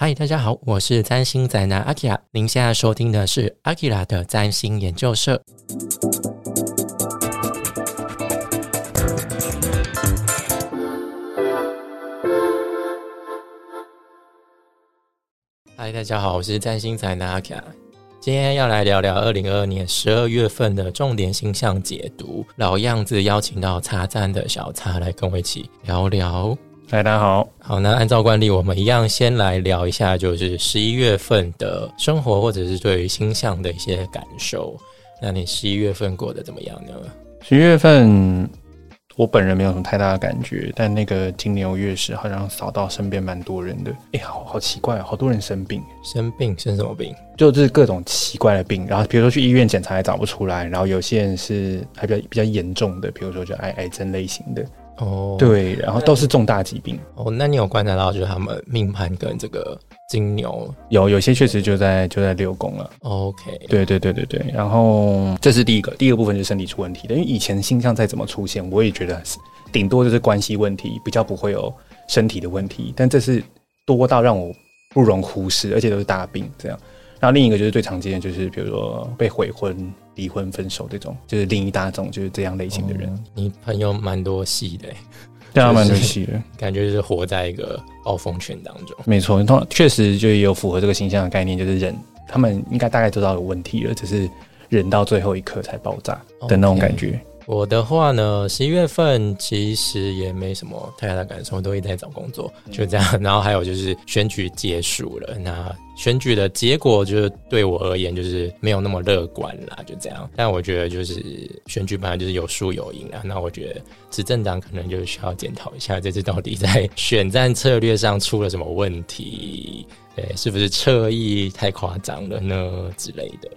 嗨，大家好，我是占星宅男阿 k 拉。您现在收听的是阿 k 拉的占星研究社。嗨，大家好，我是占星宅男阿 k 拉。今天要来聊聊二零二二年十二月份的重点星象解读。老样子，邀请到茶站的小茶来跟我一起聊聊。嗨，大家好。好，那按照惯例，我们一样先来聊一下，就是十一月份的生活，或者是对于星象的一些感受。那你十一月份过得怎么样呢？十一月份，我本人没有什么太大的感觉，但那个金牛月食好像扫到身边蛮多人的。哎，好好奇怪，好多人生病，生病生什么病？就是各种奇怪的病。然后比如说去医院检查也找不出来，然后有些人是还比较比较严重的，比如说就癌癌症类型的。哦，对，然后都是重大疾病。哦，那你有观察到，就是他们命盘跟这个金牛有有些确实就在就在六宫了。OK，对对对对对。然后这是第一个，第二个部分就是身体出问题的，因为以前星象再怎么出现，我也觉得顶多就是关系问题，比较不会有身体的问题。但这是多到让我不容忽视，而且都是大病这样。然后另一个就是最常见的，就是比如说被悔婚。离婚、分手这种，就是另一大种，就是这样类型的人。你朋友蛮多戏的，对啊，蛮多戏的，感觉就是活在一个暴风圈当中。没错，通确实就有符合这个形象的概念，就是忍，他们应该大概知道有问题了，只是忍到最后一刻才爆炸的那种感觉。我的话呢，十一月份其实也没什么太大的感受，都一直在找工作，就这样。然后还有就是选举结束了，那选举的结果就是对我而言就是没有那么乐观啦，就这样。但我觉得就是选举本来就是有输有赢啊，那我觉得执政党可能就需要检讨一下这次到底在选战策略上出了什么问题，对，是不是侧翼太夸张了呢之类的。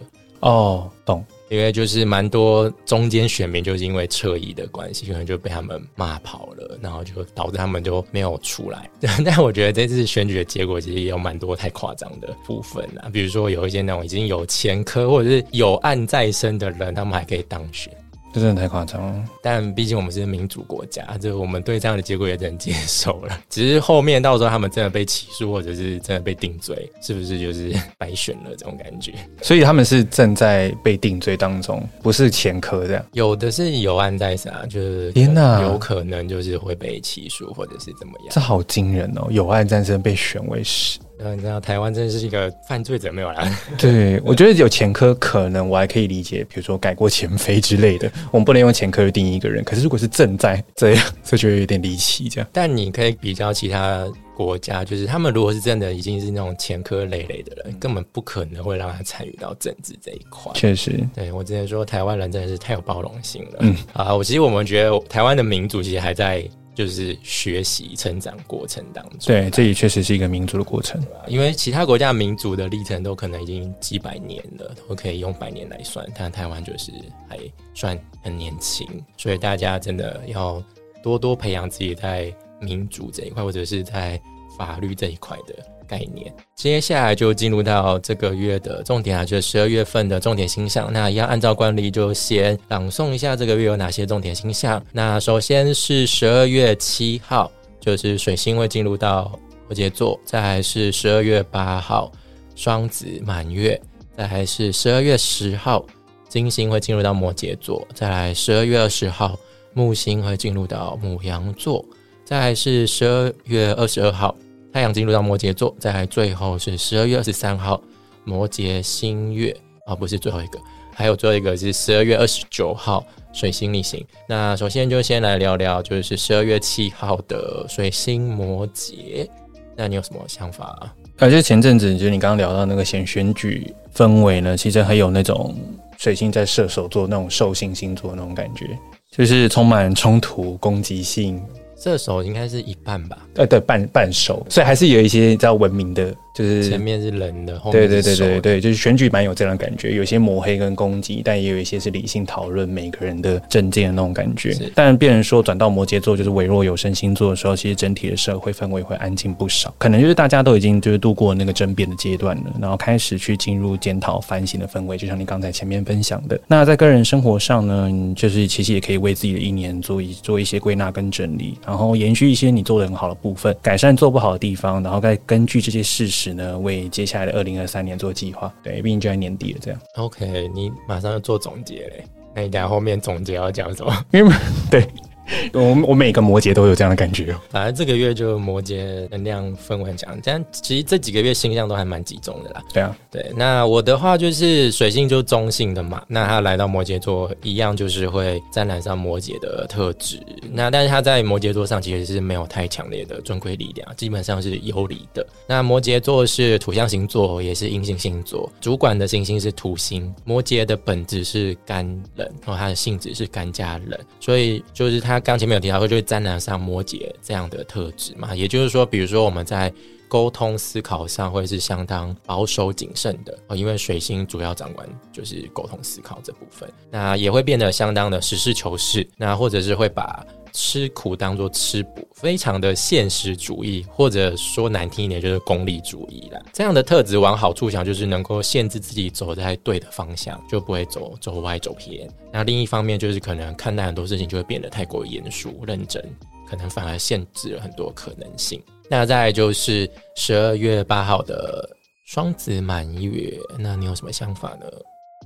哦，懂。因为就是蛮多中间选民就是因为撤移的关系，可能就被他们骂跑了，然后就导致他们就没有出来。但我觉得这次选举的结果其实也有蛮多太夸张的部分啊，比如说有一些那种已经有前科或者是有案在身的人，他们还可以当选。这真的太夸张了，但毕竟我们是民主国家，就我们对这样的结果也只能接受了。只是后面到时候他们真的被起诉，或者是真的被定罪，是不是就是白选了这种感觉？所以他们是正在被定罪当中，不是前科这样。有的是有案在身，就是天哪，有可能就是会被起诉，或者是怎么样？这好惊人哦！有案在身被选为是。你知道台湾真的是一个犯罪者没有啦。对，我觉得有前科可能我还可以理解，比如说改过前非之类的，我们不能用前科去定义一个人。可是如果是正在这样，就觉得有点离奇。这样，但你可以比较其他国家，就是他们如果是真的已经是那种前科累累的人，根本不可能会让他参与到政治这一块。确实，对我之前说台湾人真的是太有包容性了。嗯啊，我其实我们觉得台湾的民主其实还在。就是学习成长过程当中，对，这也确实是一个民族的过程。因为其他国家民族的历程都可能已经几百年了，都可以用百年来算，但台湾就是还算很年轻，所以大家真的要多多培养自己在民主这一块，或者是在法律这一块的。概念，接下来就进入到这个月的重点啊，就是十二月份的重点星象。那一样按照惯例，就先朗诵一下这个月有哪些重点星象。那首先是十二月七号，就是水星会进入到摩羯座；再来是十二月八号，双子满月；再来是十二月十号，金星会进入到摩羯座；再来十二月二十号，木星会进入到母羊座；再来是十二月二十二号。太阳进入到摩羯座，再来最后是十二月二十三号，摩羯新月啊，不是最后一个，还有最后一个是十二月二十九号，水星逆行。那首先就先来聊聊，就是十二月七号的水星摩羯，那你有什么想法啊？而且前阵子就是你刚刚聊到那个选选举氛围呢，其实很有那种水星在射手座那种兽性星座那种感觉，就是充满冲突、攻击性。这手应该是一半吧？呃，对，半半手，所以还是有一些比较文明的。就是前面是人的，后面对对对对对，就是选举蛮有这样的感觉，有些抹黑跟攻击，但也有一些是理性讨论每个人的政见的那种感觉。但别人说转到摩羯座就是微弱有声星座的时候，其实整体的社会氛围会安静不少，可能就是大家都已经就是度过那个争辩的阶段了，然后开始去进入检讨反省的氛围。就像你刚才前面分享的，那在个人生活上呢，就是其实也可以为自己的一年做一做一些归纳跟整理，然后延续一些你做的很好的部分，改善做不好的地方，然后再根据这些事实。始呢，为接下来的二零二三年做计划。对，毕竟就在年底了，这样。OK，你马上要做总结嘞，那你等下后面总结要讲什么？因为 对。我我每个摩羯都有这样的感觉哦。反正这个月就摩羯能量氛围很强，但其实这几个月星象都还蛮集中的啦。对啊，对。那我的话就是水星就中性的嘛，那他来到摩羯座一样就是会沾染上摩羯的特质。那但是他在摩羯座上其实是没有太强烈的尊贵力量，基本上是游离的。那摩羯座是土象星座，也是阴性星座，主管的行星是土星。摩羯的本质是干冷，然后它的性质是干加冷，所以就是它。刚前面有提到说，就是沾染上摩羯这样的特质嘛，也就是说，比如说我们在沟通思考上会是相当保守谨慎的，因为水星主要掌管就是沟通思考这部分，那也会变得相当的实事求是，那或者是会把吃苦当做吃补，非常的现实主义，或者说难听一点就是功利主义啦。这样的特质往好处想，就是能够限制自己走在对的方向，就不会走走歪走偏。那另一方面就是可能看待很多事情就会变得太过严肃认真，可能反而限制了很多可能性。那再就是十二月八号的双子满月，那你有什么想法呢？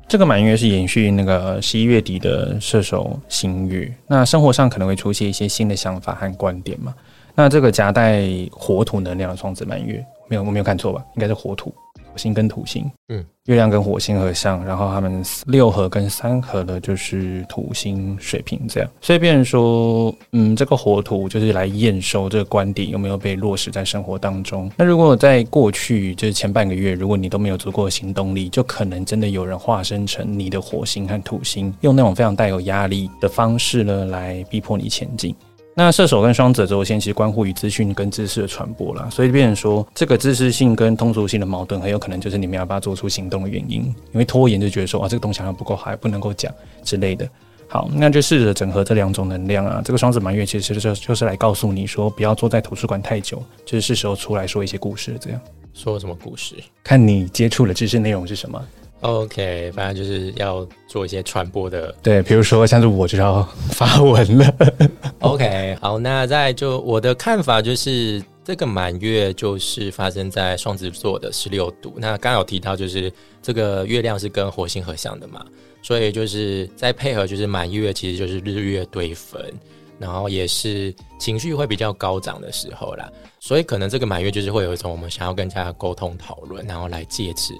这个满月是延续那个十一月底的射手星月，那生活上可能会出现一些新的想法和观点嘛？那这个夹带火土能量的双子满月，没有我没有看错吧？应该是火土。星跟土星，嗯，月亮跟火星合相，然后他们六合跟三合的就是土星水平这样，所以变成说，嗯，这个火土就是来验收这个观点有没有被落实在生活当中。那如果在过去就是前半个月，如果你都没有足够的行动力，就可能真的有人化身成你的火星和土星，用那种非常带有压力的方式呢，来逼迫你前进。那射手跟双子轴线其实关乎于资讯跟知识的传播啦，所以变成说这个知识性跟通俗性的矛盾，很有可能就是你们要不要做出行动的原因。因为拖延就觉得说啊，这个东西好像不够好，还不能够讲之类的。好，那就试着整合这两种能量啊。这个双子满月其实就就是来告诉你说，不要坐在图书馆太久，就是是时候出来说一些故事。这样说什么故事？看你接触的知识内容是什么。OK，反正就是要做一些传播的，对，比如说像是我就要发文了。OK，好，那在就我的看法就是，这个满月就是发生在双子座的十六度。那刚有提到，就是这个月亮是跟火星合相的嘛，所以就是在配合，就是满月其实就是日月对分，然后也是情绪会比较高涨的时候啦。所以可能这个满月就是会有一种我们想要跟大家沟通讨论，然后来借此。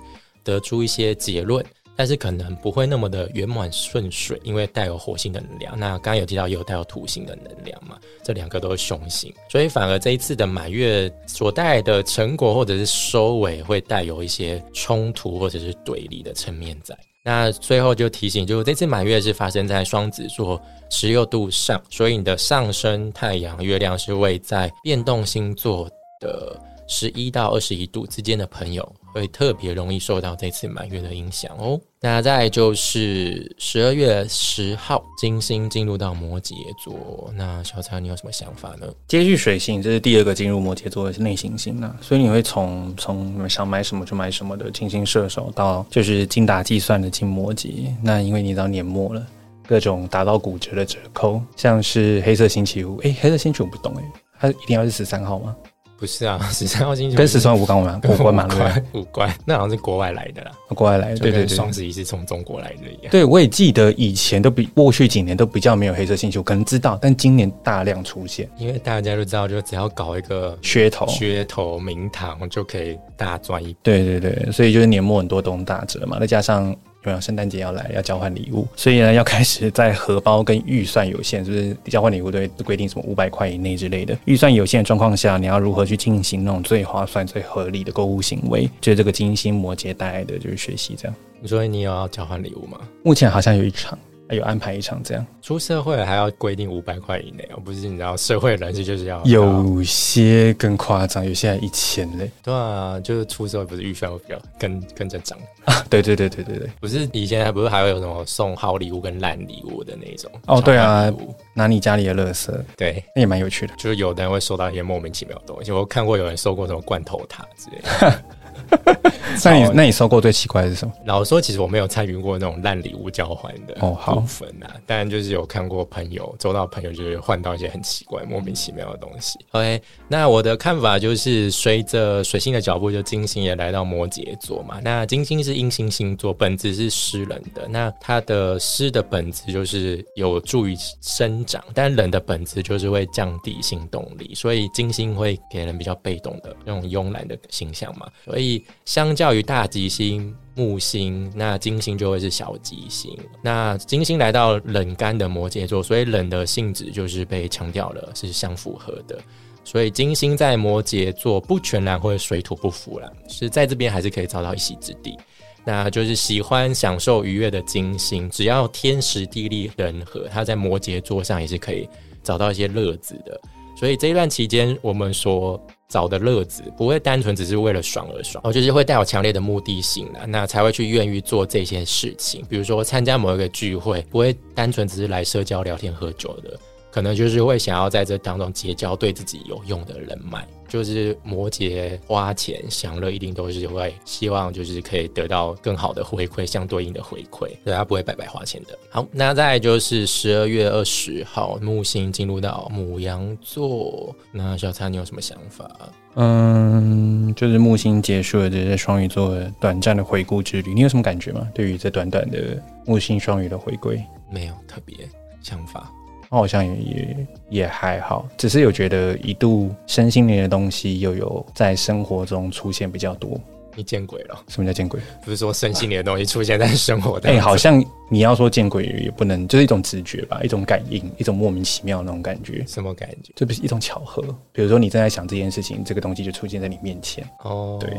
得出一些结论，但是可能不会那么的圆满顺水，因为带有火星的能量。那刚刚有提到也有带有土星的能量嘛，这两个都是凶星，所以反而这一次的满月所带来的成果或者是收尾，会带有一些冲突或者是对立的层面在。那最后就提醒，就这次满月是发生在双子座十六度上，所以你的上升太阳、月亮是位在变动星座的。十一到二十一度之间的朋友会特别容易受到这次满月的影响哦。那再就是十二月十号，金星进入到摩羯座。那小蔡，你有什么想法呢？接续水星，这是第二个进入摩羯座的内行星呢，所以你会从从想买什么就买什么的金星射手，到就是精打计算的进摩羯。那因为你到年末了，各种打到骨折的折扣，像是黑色星期五，哎，黑色星期五不懂哎，它一定要是十三号吗？不是啊，十三号星期跟十三无关吗？无关吗？无关，那好像是国外来的啦。国外来的，对对对，双十一是从中国来的一样。对，我也记得以前都比过去几年都比较没有黑色星期五，可能知道，但今年大量出现，因为大家都知道，就只要搞一个噱头，噱头名堂就可以大赚一笔。对对对，所以就是年末很多东打折嘛，再加上。对啊，圣诞节要来，要交换礼物，所以呢，要开始在荷包跟预算有限，就是交换礼物都会规定什么五百块以内之类的？预算有限的状况下，你要如何去进行那种最划算、最合理的购物行为？就是这个金星摩羯带来的就是学习这样。你说你有要交换礼物吗？目前好像有一场。有安排一场这样，出社会还要规定五百块以内哦，不是？你知道社会人士就是要有些更夸张，有些还一千嘞。对啊，就是出社会不是预算会比较跟跟着涨啊？对对对对对对，不是以前还不是还会有什么送好礼物跟烂礼物的那种？哦，对啊，拿你家里的垃圾，对，那也蛮有趣的。就是有的人会收到一些莫名其妙的东西，我看过有人收过什么罐头塔之类的。那你那你收过最奇怪的是什么？老实说，其实我没有参与过那种烂礼物交换的哦，好部分啊，但就是有看过朋友，周到朋友就是换到一些很奇怪、莫名其妙的东西。OK，那我的看法就是，随着水星的脚步，就金星也来到摩羯座嘛。那金星是阴星星座，本质是湿冷的。那它的湿的本质就是有助于生长，但冷的本质就是会降低行动力，所以金星会给人比较被动的那种慵懒的形象嘛。所以相较于大吉星。木星，那金星就会是小吉星。那金星来到冷干的摩羯座，所以冷的性质就是被强调了，是相符合的。所以金星在摩羯座不全然会水土不服了，是在这边还是可以找到一席之地。那就是喜欢享受愉悦的金星，只要天时地利人和，它在摩羯座上也是可以找到一些乐子的。所以这一段期间，我们说。找的乐子不会单纯只是为了爽而爽，我，就是会带有强烈的目的性的，那才会去愿意做这些事情。比如说参加某一个聚会，不会单纯只是来社交、聊天、喝酒的。可能就是会想要在这当中结交对自己有用的人脉，就是摩羯花钱享乐一定都是会希望就是可以得到更好的回馈，相对应的回馈，对他不会白白花钱的。好，那再就是十二月二十号木星进入到母羊座，那小蔡你有什么想法？嗯，就是木星结束了这些双鱼座短暂的回顾之旅，你有什么感觉吗？对于这短短的木星双鱼的回归，没有特别想法。好像也也也还好，只是有觉得一度身心灵的东西又有在生活中出现比较多。你见鬼了？什么叫见鬼？不是说身心灵的东西出现在生活哎，好像你要说见鬼也不能，就是一种直觉吧，一种感应，一种莫名其妙的那种感觉。什么感觉？这不是一种巧合？比如说你正在想这件事情，这个东西就出现在你面前。哦，对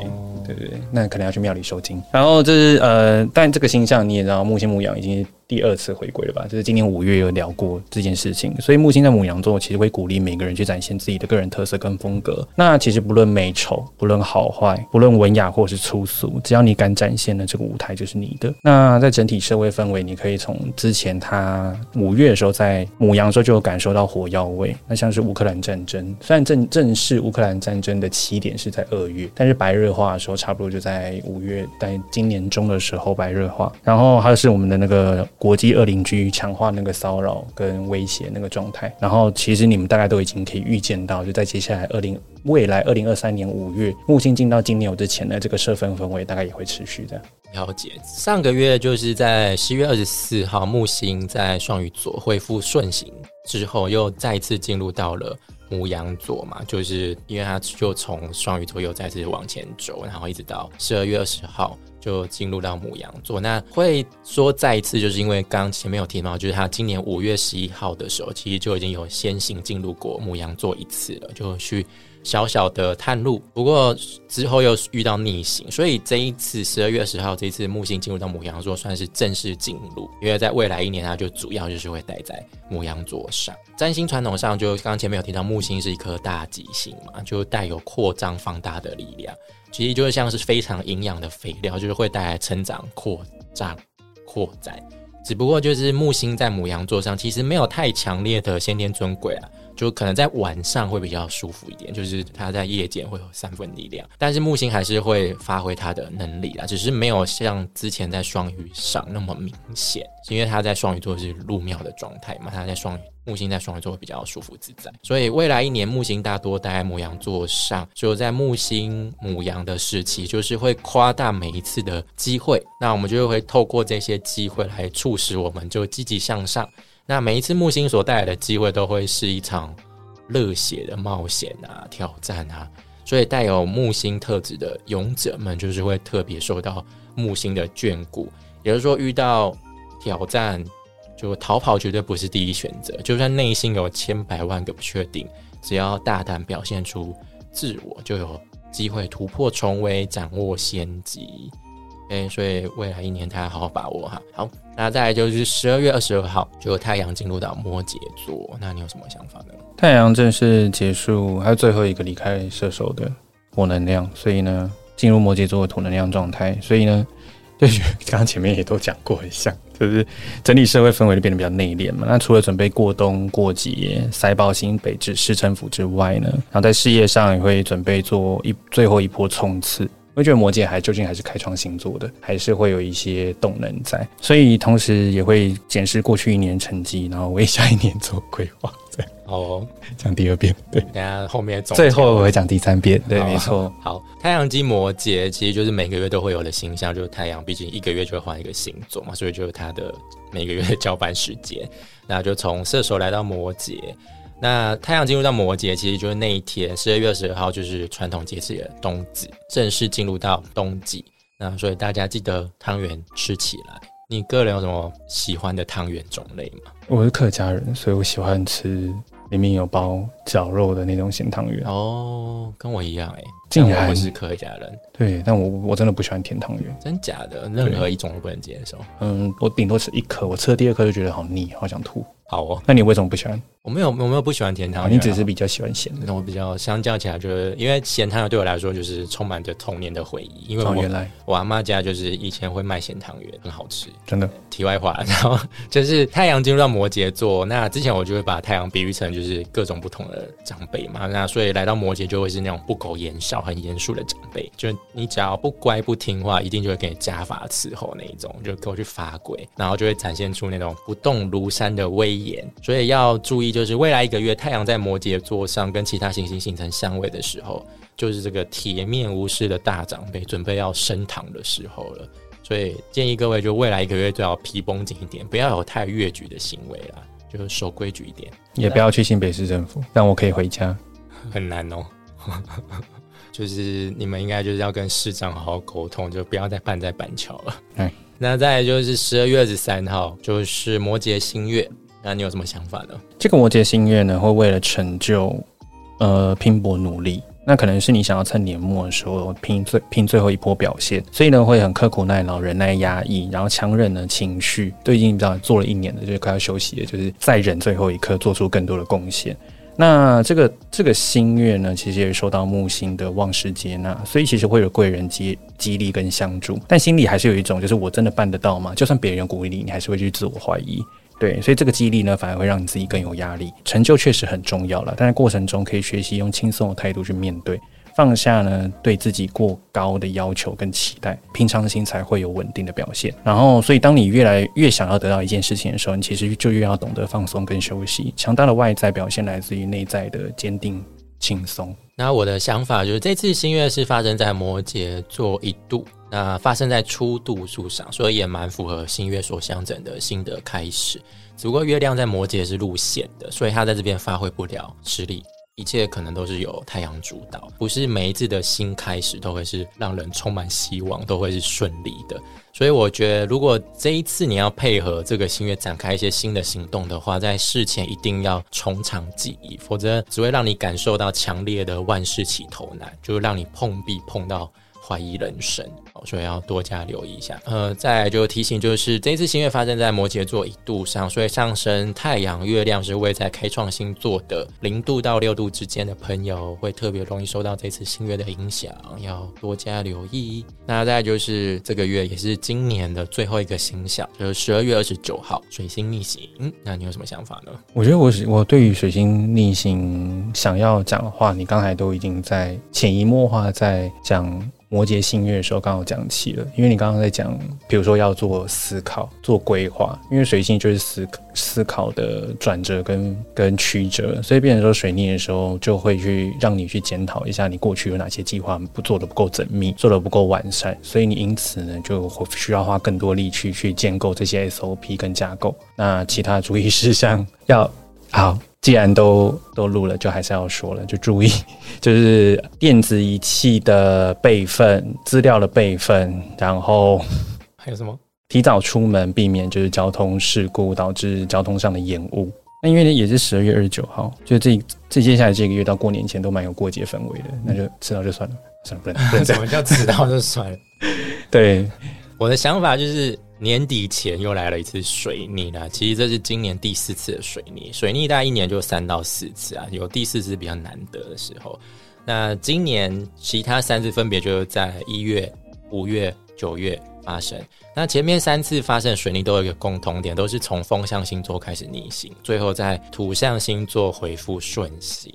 对对，那可能要去庙里收金。然后这是呃，但这个星象你也知道，木星木羊已经。第二次回归了吧？就是今年五月有聊过这件事情，所以木星在母羊座其实会鼓励每个人去展现自己的个人特色跟风格。那其实不论美丑，不论好坏，不论文雅或是粗俗，只要你敢展现的这个舞台就是你的。那在整体社会氛围，你可以从之前他五月的时候在母羊时候就有感受到火药味。那像是乌克兰战争，虽然正正式乌克兰战争的起点是在二月，但是白热化的时候差不多就在五月，在今年中的时候白热化。然后还有是我们的那个。国际恶邻居强化那个骚扰跟威胁那个状态，然后其实你们大概都已经可以预见到，就在接下来二零未来二零二三年五月木星进到金牛之前的这个社分氛围大概也会持续的。了解，上个月就是在十月二十四号木星在双鱼座恢复顺行之后，又再次进入到了母羊座嘛，就是因为它就从双鱼座又再次往前走，然后一直到十二月二十号。就进入到母羊座，那会说再一次，就是因为刚前面有提到，就是他今年五月十一号的时候，其实就已经有先行进入过母羊座一次了，就去小小的探路。不过之后又遇到逆行，所以这一次十二月十号这一次木星进入到母羊座，算是正式进入。因为在未来一年，它就主要就是会待在母羊座上。占星传统上，就刚刚前面有提到，木星是一颗大吉星嘛，就带有扩张放大的力量。其实就是像是非常营养的肥料，就是会带来成长、扩张、扩展。只不过就是木星在母羊座上，其实没有太强烈的先天尊贵啊，就可能在晚上会比较舒服一点，就是它在夜间会有三分力量。但是木星还是会发挥它的能力啦，只是没有像之前在双鱼上那么明显，因为它在双鱼座是入庙的状态嘛，它在双鱼。木星在双鱼座会比较舒服自在，所以未来一年木星大多待在母羊座上，就在木星母羊的时期，就是会夸大每一次的机会，那我们就会透过这些机会来促使我们就积极向上。那每一次木星所带来的机会，都会是一场热血的冒险啊、挑战啊，所以带有木星特质的勇者们，就是会特别受到木星的眷顾，也就是说遇到挑战。就逃跑绝对不是第一选择，就算内心有千百万个不确定，只要大胆表现出自我，就有机会突破重围，掌握先机。哎，所以未来一年大家好好把握哈。好，那再来就是十二月二十二号，就太阳进入到摩羯座，那你有什么想法呢？太阳正式结束，还有最后一个离开射手的火能量，所以呢，进入摩羯座的土能量状态，所以呢。就刚刚前面也都讲过一下，就是整体社会氛围就变得比较内敛嘛。那除了准备过冬过节、塞爆新北至市政府之外呢，然后在事业上也会准备做一最后一波冲刺。我觉得摩羯还究竟还是开创星座的，还是会有一些动能在，所以同时也会检视过去一年成绩，然后为下一年做规划。对，哦，讲第二遍，对，等下后面最后我会讲第三遍，对，没错。好，太阳金摩羯其实就是每个月都会有的星象，就是太阳，毕竟一个月就会换一个星座嘛，所以就是它的每个月的交班时间，那就从射手来到摩羯。那太阳进入到摩羯，其实就是那一天，十二月二十二号，就是传统节气的冬至，正式进入到冬季。那所以大家记得汤圆吃起来。你个人有什么喜欢的汤圆种类吗？我是客家人，所以我喜欢吃里面有包绞肉的那种咸汤圆。哦，跟我一样哎，竟然我是客家人。对，但我我真的不喜欢甜汤圆，真假的，任何一种都不能接受。嗯，我顶多吃一颗，我吃了第二颗就觉得好腻，好想吐。好哦，那你为什么不喜欢？我没有，我没有不喜欢甜汤圆，你只是比较喜欢咸的。那我比较相较起来，就是因为咸汤圆对我来说就是充满着童年的回忆。因为我原来我阿妈家就是以前会卖咸汤圆，很好吃，真的。题外话，然后就是太阳进入到摩羯座，那之前我就会把太阳比喻成就是各种不同的长辈嘛，那所以来到摩羯就会是那种不苟言笑、很严肃的长辈，就你只要不乖不听话，一定就会给你家法伺候那一种，就给我去罚跪，然后就会展现出那种不动如山的威严，所以要。注意，就是未来一个月，太阳在摩羯座上跟其他行星形成相位的时候，就是这个铁面无私的大长辈准备要升堂的时候了。所以建议各位，就未来一个月都要皮绷紧一点，不要有太越矩的行为啦，就是守规矩一点，也不要去新北市政府，但我可以回家。很难哦，就是你们应该就是要跟市长好好沟通，就不要再办在板桥了。嗯，那再就是十二月二十三号，就是摩羯新月。那你有什么想法呢？这个摩羯星月呢，会为了成就，呃，拼搏努力。那可能是你想要趁年末的时候拼最拼最后一波表现，所以呢，会很刻苦耐劳、忍耐压抑，然后强忍的情绪，都已经比较做了一年了，就快要休息了，就是再忍最后一刻，做出更多的贡献。那这个这个星月呢，其实也受到木星的旺势接纳，所以其实会有贵人激激励跟相助，但心里还是有一种，就是我真的办得到吗？就算别人鼓励你，你还是会去自我怀疑。对，所以这个激励呢，反而会让你自己更有压力。成就确实很重要了，但在过程中可以学习用轻松的态度去面对，放下呢对自己过高的要求跟期待，平常心才会有稳定的表现。然后，所以当你越来越想要得到一件事情的时候，你其实就越要懂得放松跟休息。强大的外在表现来自于内在的坚定、轻松。那我的想法就是，这次新月是发生在摩羯座一度。那发生在初度数上，所以也蛮符合新月所象征的新的开始。只不过月亮在摩羯是路线的，所以它在这边发挥不了实力。一切可能都是由太阳主导，不是每一次的新开始都会是让人充满希望，都会是顺利的。所以我觉得，如果这一次你要配合这个新月展开一些新的行动的话，在事前一定要从长计议，否则只会让你感受到强烈的万事起头难，就是让你碰壁碰到。怀疑人生，所以要多加留意一下。呃，再就提醒，就是这一次新月发生在摩羯座一度上，所以上升太阳、月亮是位在开创星座的零度到六度之间的朋友，会特别容易受到这次新月的影响，要多加留意。那再就是这个月也是今年的最后一个星象，就是十二月二十九号水星逆行。那你有什么想法呢？我觉得我我对于水星逆行想要讲的话，你刚才都已经在潜移默化在讲。摩羯星月的时候刚好讲起了，因为你刚刚在讲，比如说要做思考、做规划，因为水星就是思思考的转折跟跟曲折，所以变成说水逆的时候就会去让你去检讨一下你过去有哪些计划不做的不够缜密，做的不够完善，所以你因此呢就会需要花更多力气去建构这些 SOP 跟架构。那其他注意事项 要好。既然都都录了，就还是要说了，就注意，就是电子仪器的备份、资料的备份，然后还有什么？提早出门，避免就是交通事故导致交通上的延误。那因为呢，也是十二月二十九号，就这这接下来这个月到过年前都蛮有过节氛围的，那就迟到就算了，算了，不能 不能。什么叫迟到就算了？对，我的想法就是。年底前又来了一次水逆啦，其实这是今年第四次的水逆。水逆大概一年就三到四次啊，有第四次比较难得的时候。那今年其他三次分别就是在一月、五月、九月发生。那前面三次发生的水逆都有一个共同点，都是从风象星座开始逆行，最后在土象星座回复顺行。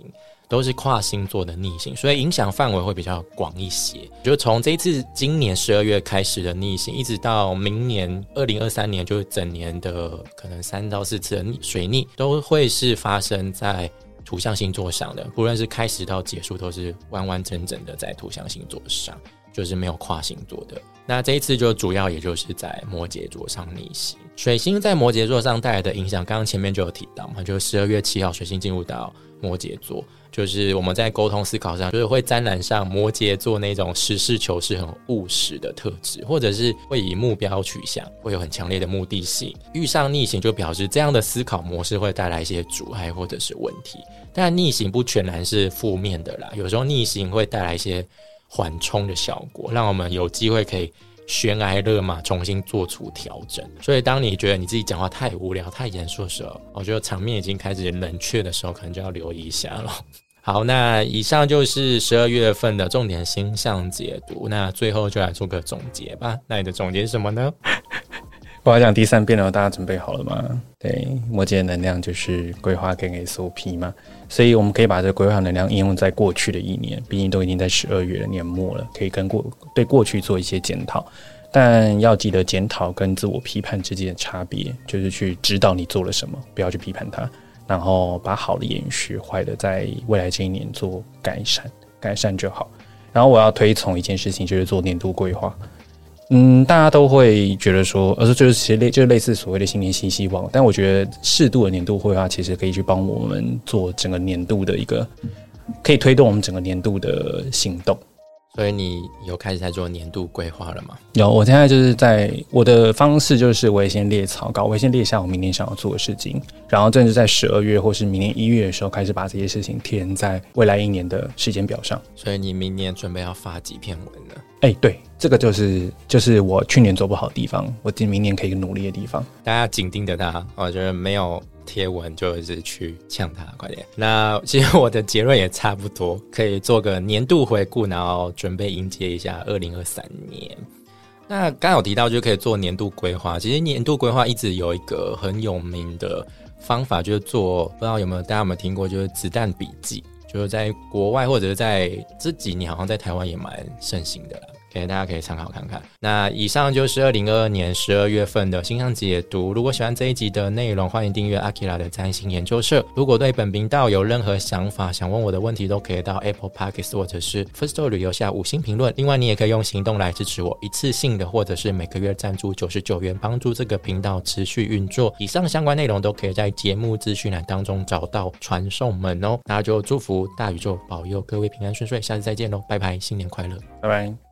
都是跨星座的逆行，所以影响范围会比较广一些。就从这次今年十二月开始的逆行，一直到明年二零二三年，就是整年的可能三到四次的水逆，都会是发生在土象星座上的，不论是开始到结束，都是完完整整的在土象星座上。就是没有跨星座的，那这一次就主要也就是在摩羯座上逆行。水星在摩羯座上带来的影响，刚刚前面就有提到嘛，就十二月七号水星进入到摩羯座，就是我们在沟通思考上，就是会沾染上摩羯座那种实事求是、很务实的特质，或者是会以目标取向，会有很强烈的目的性。遇上逆行，就表示这样的思考模式会带来一些阻碍或者是问题。但逆行不全然是负面的啦，有时候逆行会带来一些。缓冲的效果，让我们有机会可以悬崖勒马，重新做出调整。所以，当你觉得你自己讲话太无聊、太严肃的时候，我觉得场面已经开始冷却的时候，可能就要留意一下了。好，那以上就是十二月份的重点星象解读。那最后就来做个总结吧。那你的总结是什么呢？我要讲第三遍了，大家准备好了吗？对，摩羯的能量就是规划跟 SOP 嘛，所以我们可以把这个规划能量应用在过去的一年，毕竟都已经在十二月的年末了，可以跟过对过去做一些检讨，但要记得检讨跟自我批判之间的差别，就是去知道你做了什么，不要去批判它，然后把好的延续，坏的在未来这一年做改善，改善就好。然后我要推崇一件事情，就是做年度规划。嗯，大家都会觉得说，而是就是其实类就是类似所谓的新年新希望，但我觉得适度的年度规划其实可以去帮我们做整个年度的一个，可以推动我们整个年度的行动。所以你有开始在做年度规划了吗？有，我现在就是在我的方式就是我也先列草稿，我先列下我明年想要做的事情，然后甚至在十二月或是明年一月的时候开始把这些事情填在未来一年的时间表上。所以你明年准备要发几篇文呢？哎，对，这个就是就是我去年做不好的地方，我今明年可以努力的地方。大家紧盯着他，我觉得没有贴文就是去呛他，快点。那其实我的结论也差不多，可以做个年度回顾，然后准备迎接一下二零二三年。那刚有提到就可以做年度规划，其实年度规划一直有一个很有名的方法，就是做不知道有没有大家有没有听过，就是子弹笔记。就是在国外或者是在这几年，好像在台湾也蛮盛行的了。给大家可以参考看看。那以上就是二零二二年十二月份的星象解读。如果喜欢这一集的内容，欢迎订阅阿基拉的占星研究社。如果对本频道有任何想法，想问我的问题，都可以到 Apple Podcast 或者是 First Story 留下五星评论。另外，你也可以用行动来支持我，一次性的或者是每个月赞助九十九元，帮助这个频道持续运作。以上相关内容都可以在节目资讯栏当中找到传送门哦。那就祝福大宇宙保佑各位平安顺遂，下次再见喽，拜拜，新年快乐，拜拜。